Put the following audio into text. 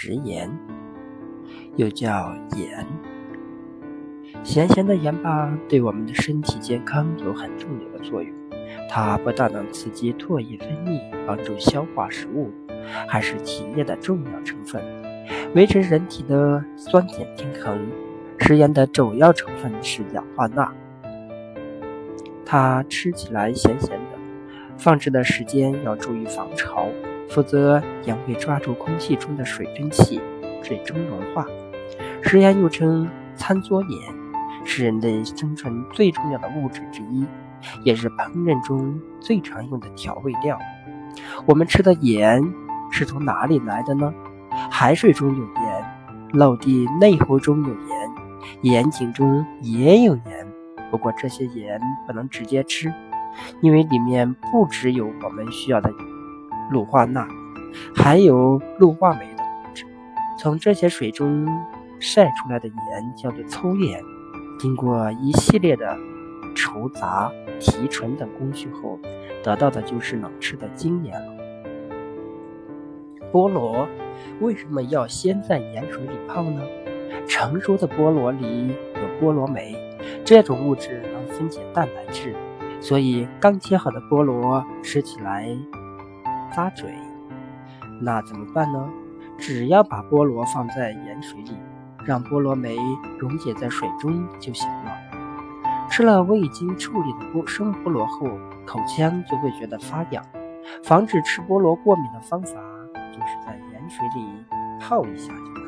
食盐，又叫盐。咸咸的盐巴对我们的身体健康有很重要的作用。它不但能刺激唾液分泌，帮助消化食物，还是体液的重要成分，维持人体的酸碱平衡。食盐的主要成分是氧化钠，它吃起来咸咸的，放置的时间要注意防潮，否则盐会抓住空气中的水蒸气，最终融化。食盐又称餐桌盐，是人类生存最重要的物质之一，也是烹饪中最常用的调味料。我们吃的盐是从哪里来的呢？海水中有盐，陆地内湖中有盐。盐井中也有盐，不过这些盐不能直接吃，因为里面不只有我们需要的氯化钠，还有氯化镁的物质。从这些水中晒出来的盐叫做粗盐，经过一系列的除杂、提纯等工序后，得到的就是能吃的精盐了。菠萝为什么要先在盐水里泡呢？成熟的菠萝里有菠萝酶，这种物质能分解蛋白质，所以刚切好的菠萝吃起来扎嘴。那怎么办呢？只要把菠萝放在盐水里，让菠萝酶溶解在水中就行了。吃了未经处理的菠生菠萝后，口腔就会觉得发痒。防止吃菠萝过敏的方法，就是在盐水里泡一下就。